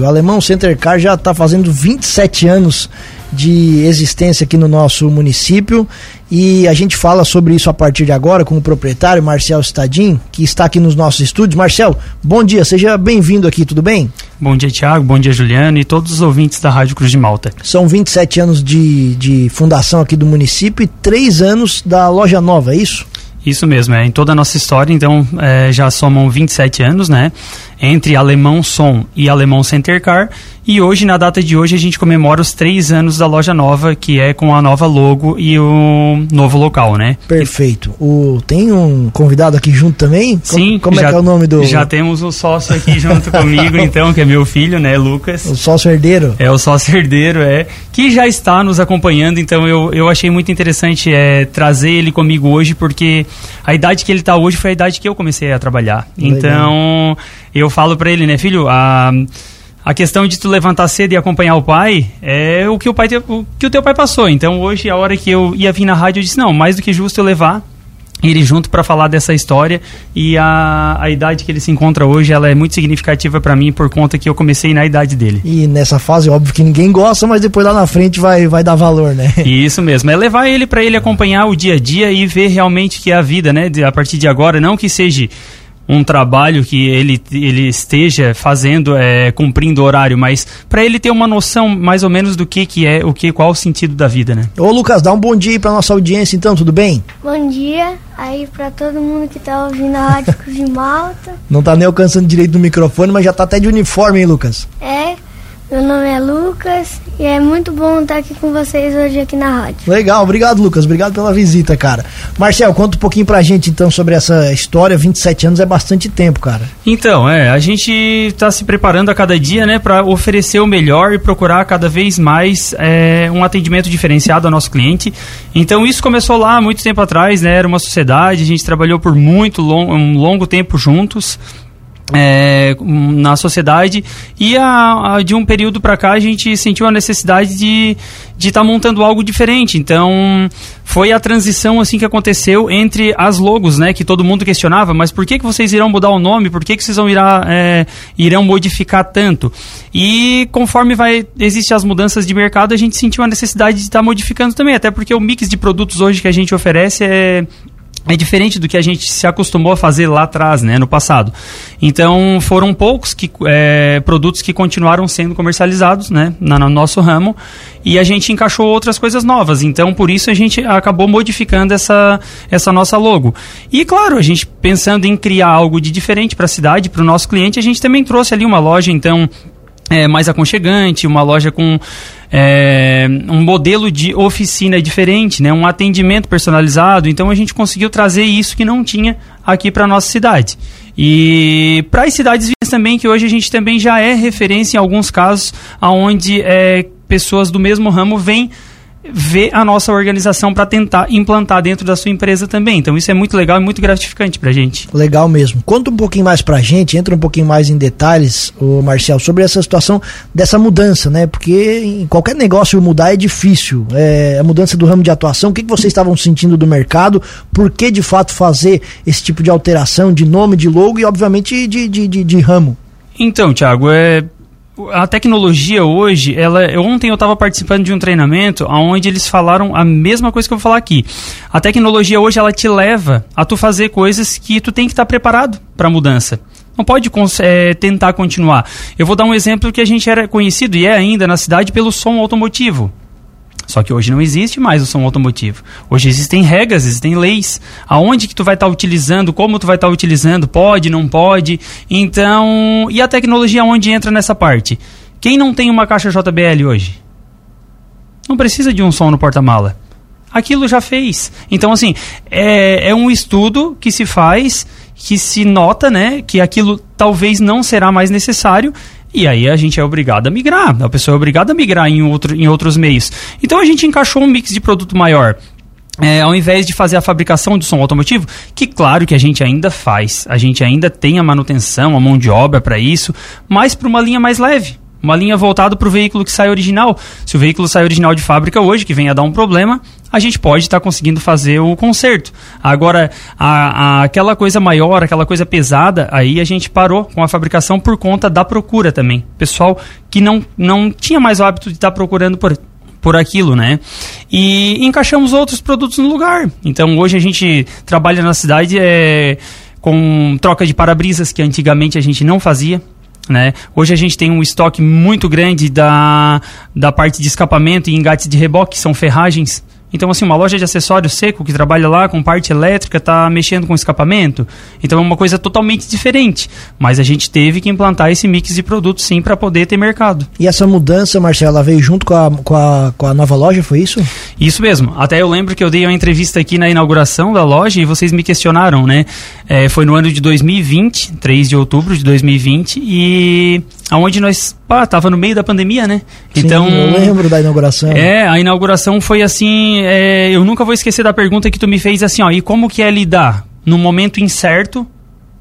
O Alemão Center Car já está fazendo 27 anos de existência aqui no nosso município e a gente fala sobre isso a partir de agora com o proprietário Marcel Stadin, que está aqui nos nossos estúdios. Marcel, bom dia, seja bem-vindo aqui, tudo bem? Bom dia, Tiago, bom dia, Juliano e todos os ouvintes da Rádio Cruz de Malta. São 27 anos de, de fundação aqui do município e 3 anos da loja nova, é isso? Isso mesmo, é em toda a nossa história, então é, já somam 27 anos, né? Entre Alemão Som e Alemão Center Car. E hoje, na data de hoje, a gente comemora os três anos da loja nova, que é com a nova logo e o novo local, né? Perfeito. O, tem um convidado aqui junto também? Sim. Como, como já, é que é o nome do. Já temos o sócio aqui junto comigo, então, que é meu filho, né, Lucas? O sócio herdeiro? É, o sócio herdeiro, é. Que já está nos acompanhando, então eu, eu achei muito interessante é, trazer ele comigo hoje, porque a idade que ele está hoje foi a idade que eu comecei a trabalhar. Legal. Então, eu falo para ele, né, filho, a a questão de tu levantar cedo e acompanhar o pai é o que o pai o que o teu pai passou. Então hoje a hora que eu ia vir na rádio eu disse não, mais do que justo eu levar ele junto para falar dessa história e a, a idade que ele se encontra hoje ela é muito significativa para mim por conta que eu comecei na idade dele. E nessa fase óbvio que ninguém gosta, mas depois lá na frente vai, vai dar valor, né? Isso mesmo, é levar ele para ele acompanhar o dia a dia e ver realmente que é a vida, né? De, a partir de agora, não que seja um trabalho que ele, ele esteja fazendo, é, cumprindo horário, mas para ele ter uma noção mais ou menos do que, que é, o que, qual o sentido da vida, né? Ô Lucas, dá um bom dia aí pra nossa audiência então, tudo bem? Bom dia aí para todo mundo que tá ouvindo a Rádio Cruz de Malta. Não tá nem alcançando direito do microfone, mas já tá até de uniforme, hein, Lucas? É, meu nome é Lucas e é muito bom estar aqui com vocês hoje aqui na rádio. Legal, obrigado Lucas, obrigado pela visita, cara. Marcel, conta um pouquinho pra gente então sobre essa história, 27 anos é bastante tempo, cara. Então, é, a gente está se preparando a cada dia, né, para oferecer o melhor e procurar cada vez mais é, um atendimento diferenciado ao nosso cliente. Então isso começou lá muito tempo atrás, né, era uma sociedade, a gente trabalhou por muito long, um longo tempo juntos é, na sociedade. E a, a de um período para cá a gente sentiu a necessidade de de estar tá montando algo diferente. Então foi a transição assim que aconteceu entre as logos né que todo mundo questionava mas por que que vocês irão mudar o nome? Por que que vocês vão irá, é, irão modificar tanto? E conforme vai existem as mudanças de mercado a gente sentiu a necessidade de estar tá modificando também até porque o mix de produtos hoje que a gente oferece é é diferente do que a gente se acostumou a fazer lá atrás, né, no passado. Então foram poucos que, é, produtos que continuaram sendo comercializados, né, na, no nosso ramo e a gente encaixou outras coisas novas. Então por isso a gente acabou modificando essa, essa nossa logo. E claro, a gente pensando em criar algo de diferente para a cidade, para o nosso cliente, a gente também trouxe ali uma loja então é, mais aconchegante, uma loja com é, um modelo de oficina diferente, né, um atendimento personalizado. Então a gente conseguiu trazer isso que não tinha aqui para nossa cidade. E para as cidades vizinhas também, que hoje a gente também já é referência em alguns casos aonde é, pessoas do mesmo ramo vêm ver a nossa organização para tentar implantar dentro da sua empresa também. Então isso é muito legal e muito gratificante para a gente. Legal mesmo. Conta um pouquinho mais para a gente, entra um pouquinho mais em detalhes, o Marcel, sobre essa situação dessa mudança, né? Porque em qualquer negócio mudar é difícil. É, a mudança do ramo de atuação, o que, que vocês estavam sentindo do mercado? Por que de fato fazer esse tipo de alteração de nome, de logo e obviamente de, de, de, de ramo? Então, Thiago, é, a tecnologia hoje, ela, ontem eu estava participando de um treinamento onde eles falaram a mesma coisa que eu vou falar aqui. A tecnologia hoje ela te leva a tu fazer coisas que tu tem que estar tá preparado para a mudança. Não pode é, tentar continuar. Eu vou dar um exemplo que a gente era conhecido e é ainda na cidade pelo som automotivo. Só que hoje não existe mais o som automotivo. Hoje existem regras, existem leis. Aonde que tu vai estar tá utilizando, como tu vai estar tá utilizando, pode, não pode. Então, e a tecnologia onde entra nessa parte? Quem não tem uma caixa JBL hoje? Não precisa de um som no porta-mala. Aquilo já fez. Então, assim, é, é um estudo que se faz, que se nota, né, que aquilo talvez não será mais necessário e aí a gente é obrigado a migrar, a pessoa é obrigada a migrar em, outro, em outros meios. Então a gente encaixou um mix de produto maior. É, ao invés de fazer a fabricação do som automotivo, que claro que a gente ainda faz, a gente ainda tem a manutenção, a mão de obra para isso, mas para uma linha mais leve Uma linha voltada para o veículo que sai original. Se o veículo sai original de fábrica hoje, que venha dar um problema, a gente pode estar tá conseguindo fazer o conserto. Agora, a, a, aquela coisa maior, aquela coisa pesada, aí a gente parou com a fabricação por conta da procura também. Pessoal que não, não tinha mais o hábito de estar tá procurando por, por aquilo, né? E encaixamos outros produtos no lugar. Então, hoje a gente trabalha na cidade é, com troca de para-brisas, que antigamente a gente não fazia. Né? Hoje a gente tem um estoque muito grande da, da parte de escapamento e engates de reboque, que são ferragens então, assim, uma loja de acessórios seco que trabalha lá com parte elétrica está mexendo com escapamento. Então, é uma coisa totalmente diferente. Mas a gente teve que implantar esse mix de produtos, sim, para poder ter mercado. E essa mudança, Marcelo, ela veio junto com a, com, a, com a nova loja, foi isso? Isso mesmo. Até eu lembro que eu dei uma entrevista aqui na inauguração da loja e vocês me questionaram, né? É, foi no ano de 2020, 3 de outubro de 2020, e aonde nós pá, tava no meio da pandemia, né? Sim, então eu lembro da inauguração. É, a inauguração foi assim, é, eu nunca vou esquecer da pergunta que tu me fez assim, ó, e como que é lidar no momento incerto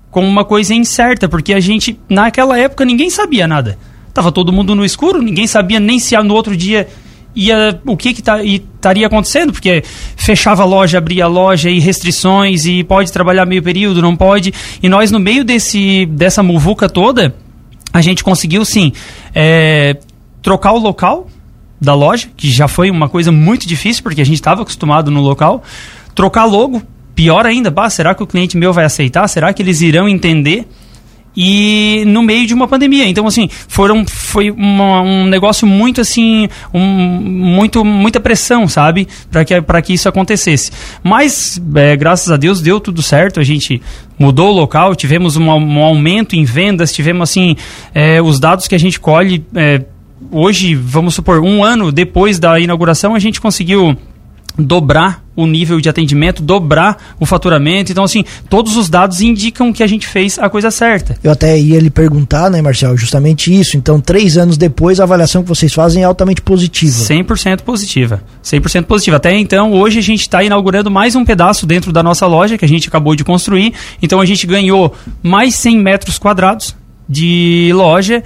com uma coisa incerta, porque a gente naquela época ninguém sabia nada. Tava todo mundo no escuro, ninguém sabia nem se no outro dia ia o que que tá, estaria acontecendo, porque fechava a loja, abria a loja e restrições e pode trabalhar meio período, não pode. E nós no meio desse dessa muvuca toda, a gente conseguiu sim é, trocar o local da loja, que já foi uma coisa muito difícil, porque a gente estava acostumado no local, trocar logo, pior ainda, bah, será que o cliente meu vai aceitar? Será que eles irão entender? E no meio de uma pandemia. Então, assim, foram, foi uma, um negócio muito, assim, um, muito, muita pressão, sabe? Para que, que isso acontecesse. Mas, é, graças a Deus, deu tudo certo. A gente mudou o local, tivemos um, um aumento em vendas, tivemos, assim, é, os dados que a gente colhe. É, hoje, vamos supor, um ano depois da inauguração, a gente conseguiu dobrar o nível de atendimento, dobrar o faturamento. Então, assim, todos os dados indicam que a gente fez a coisa certa. Eu até ia lhe perguntar, né, Marcel, justamente isso. Então, três anos depois, a avaliação que vocês fazem é altamente positiva. 100% positiva. 100% positiva. Até então, hoje a gente está inaugurando mais um pedaço dentro da nossa loja que a gente acabou de construir. Então, a gente ganhou mais 100 metros quadrados de loja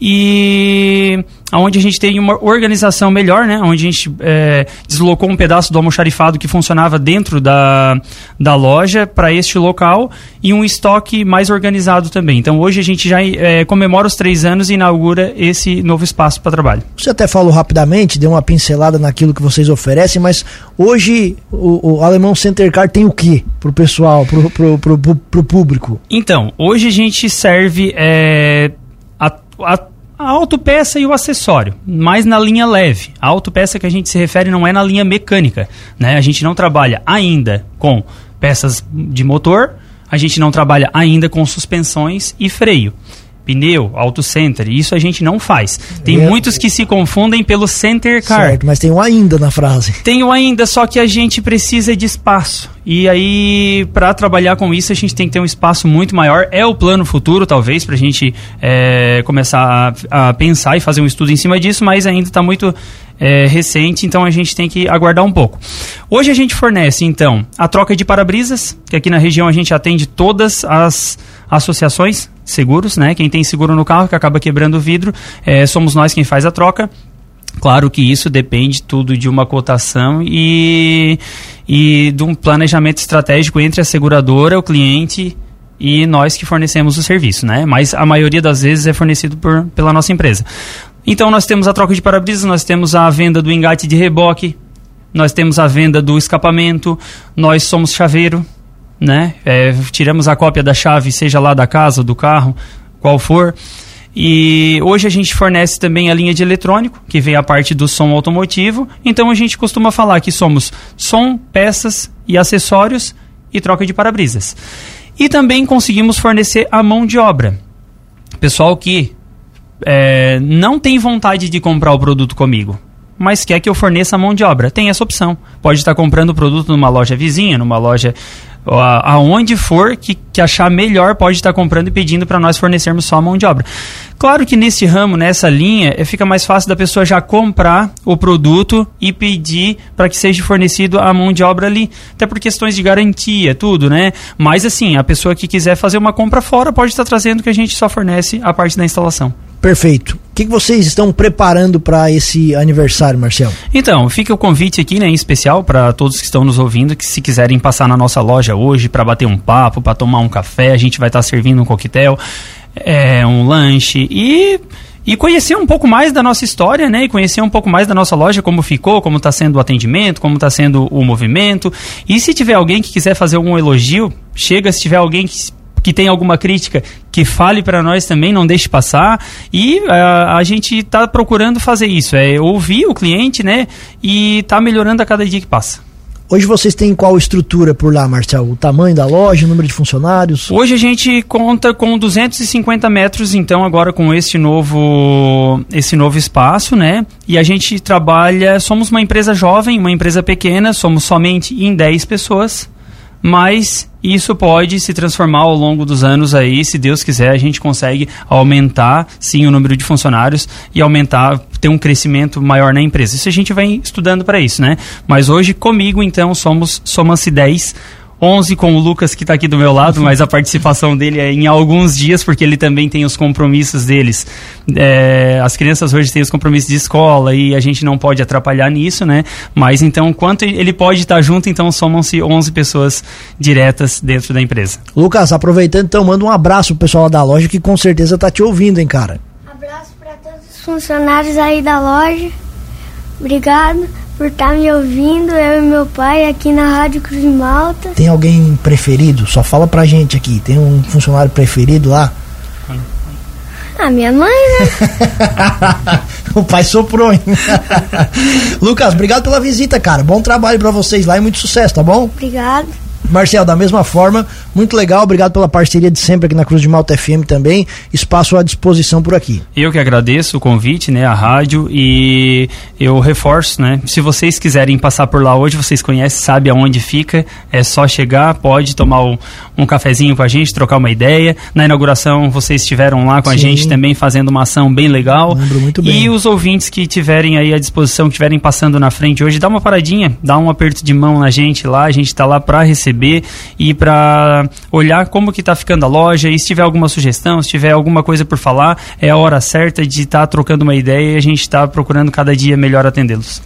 e onde a gente tem uma organização melhor, né? Onde a gente é, deslocou um pedaço do almoxarifado que funcionava dentro da, da loja para este local e um estoque mais organizado também. Então hoje a gente já é, comemora os três anos e inaugura esse novo espaço para trabalho. Você até falou rapidamente, deu uma pincelada naquilo que vocês oferecem, mas hoje o, o Alemão Center Car tem o que para o pessoal, para o público? Então, hoje a gente serve é, a, a autopeça e o acessório, mais na linha leve. A autopeça que a gente se refere não é na linha mecânica, né? A gente não trabalha ainda com peças de motor, a gente não trabalha ainda com suspensões e freio pneu, auto center. Isso a gente não faz. Tem é. muitos que se confundem pelo center car. Certo, mas tem o ainda na frase. Tem o ainda, só que a gente precisa de espaço. E aí, para trabalhar com isso, a gente tem que ter um espaço muito maior. É o plano futuro, talvez, para a gente é, começar a, a, pensar e fazer um estudo em cima disso, mas ainda está muito é, recente, então a gente tem que aguardar um pouco. Hoje a gente fornece, então, a troca de para-brisas, que aqui na região a gente atende todas as associações seguros, né? Quem tem seguro no carro que acaba quebrando o vidro, é, somos nós quem faz a troca. Claro que isso depende tudo de uma cotação e, e de um planejamento estratégico entre a seguradora, o cliente e nós que fornecemos o serviço, né? Mas a maioria das vezes é fornecido por, pela nossa empresa. Então nós temos a troca de para-brisas, nós temos a venda do engate de reboque, nós temos a venda do escapamento, nós somos chaveiro, né? É, tiramos a cópia da chave, seja lá da casa, do carro, qual for. E hoje a gente fornece também a linha de eletrônico, que vem a parte do som automotivo. Então a gente costuma falar que somos som, peças e acessórios e troca de para-brisas. E também conseguimos fornecer a mão de obra. Pessoal que é, não tem vontade de comprar o produto comigo, mas quer que eu forneça a mão de obra. Tem essa opção. Pode estar comprando o produto numa loja vizinha, numa loja aonde for que, que achar melhor pode estar comprando e pedindo para nós fornecermos só a mão de obra. Claro que nesse ramo, nessa linha, é, fica mais fácil da pessoa já comprar o produto e pedir para que seja fornecido a mão de obra ali, até por questões de garantia, tudo, né? Mas assim, a pessoa que quiser fazer uma compra fora pode estar trazendo que a gente só fornece a parte da instalação. Perfeito. O que, vocês estão preparando para esse aniversário, Marcel? Então, fica o convite aqui, né, em especial para todos que estão nos ouvindo, que se quiserem passar na nossa loja hoje para bater um papo, para tomar um café, a gente vai estar tá servindo um coquetel, é, um lanche e e conhecer um pouco mais da nossa história, né? E conhecer um pouco mais da nossa loja, como ficou, como está sendo o atendimento, como está sendo o movimento. E se tiver alguém que quiser fazer algum elogio, chega. Se tiver alguém que que tem alguma crítica, que fale para nós também, não deixe passar. E uh, a gente está procurando fazer isso, é ouvir o cliente, né? E tá melhorando a cada dia que passa. Hoje vocês têm qual estrutura por lá, Marcel? O tamanho da loja, o número de funcionários? Hoje a gente conta com 250 metros, então, agora com esse novo, esse novo espaço, né? E a gente trabalha, somos uma empresa jovem, uma empresa pequena, somos somente em 10 pessoas mas isso pode se transformar ao longo dos anos aí, se Deus quiser, a gente consegue aumentar sim o número de funcionários e aumentar, ter um crescimento maior na empresa. Isso a gente vem estudando para isso, né? Mas hoje comigo então somos somam-se 10 11 com o Lucas que está aqui do meu lado, mas a participação dele é em alguns dias, porque ele também tem os compromissos deles. É, as crianças hoje têm os compromissos de escola e a gente não pode atrapalhar nisso, né? Mas então, quanto ele pode estar junto, então somam-se 11 pessoas diretas dentro da empresa. Lucas, aproveitando então, manda um abraço pro pessoal da loja que com certeza tá te ouvindo, hein, cara? Abraço para todos os funcionários aí da loja. Obrigado por estar tá me ouvindo, eu e meu pai aqui na Rádio Cruz Malta. Tem alguém preferido? Só fala pra gente aqui. Tem um funcionário preferido lá? A minha mãe, né? o pai soprou, hein? Lucas, obrigado pela visita, cara. Bom trabalho para vocês lá e muito sucesso, tá bom? Obrigado. Marcel, da mesma forma, muito legal, obrigado pela parceria de sempre aqui na Cruz de Malta FM também. Espaço à disposição por aqui. Eu que agradeço o convite, né, a rádio e eu reforço, né, se vocês quiserem passar por lá hoje, vocês conhecem, sabem aonde fica, é só chegar, pode tomar um, um cafezinho com a gente, trocar uma ideia. Na inauguração vocês estiveram lá com Sim. a gente também fazendo uma ação bem legal. Lembro muito bem. E os ouvintes que tiverem aí à disposição, que estiverem passando na frente hoje, dá uma paradinha, dá um aperto de mão na gente lá, a gente está lá para receber e para olhar como que está ficando a loja e se tiver alguma sugestão, se tiver alguma coisa por falar, é a hora certa de estar tá trocando uma ideia e a gente está procurando cada dia melhor atendê-los.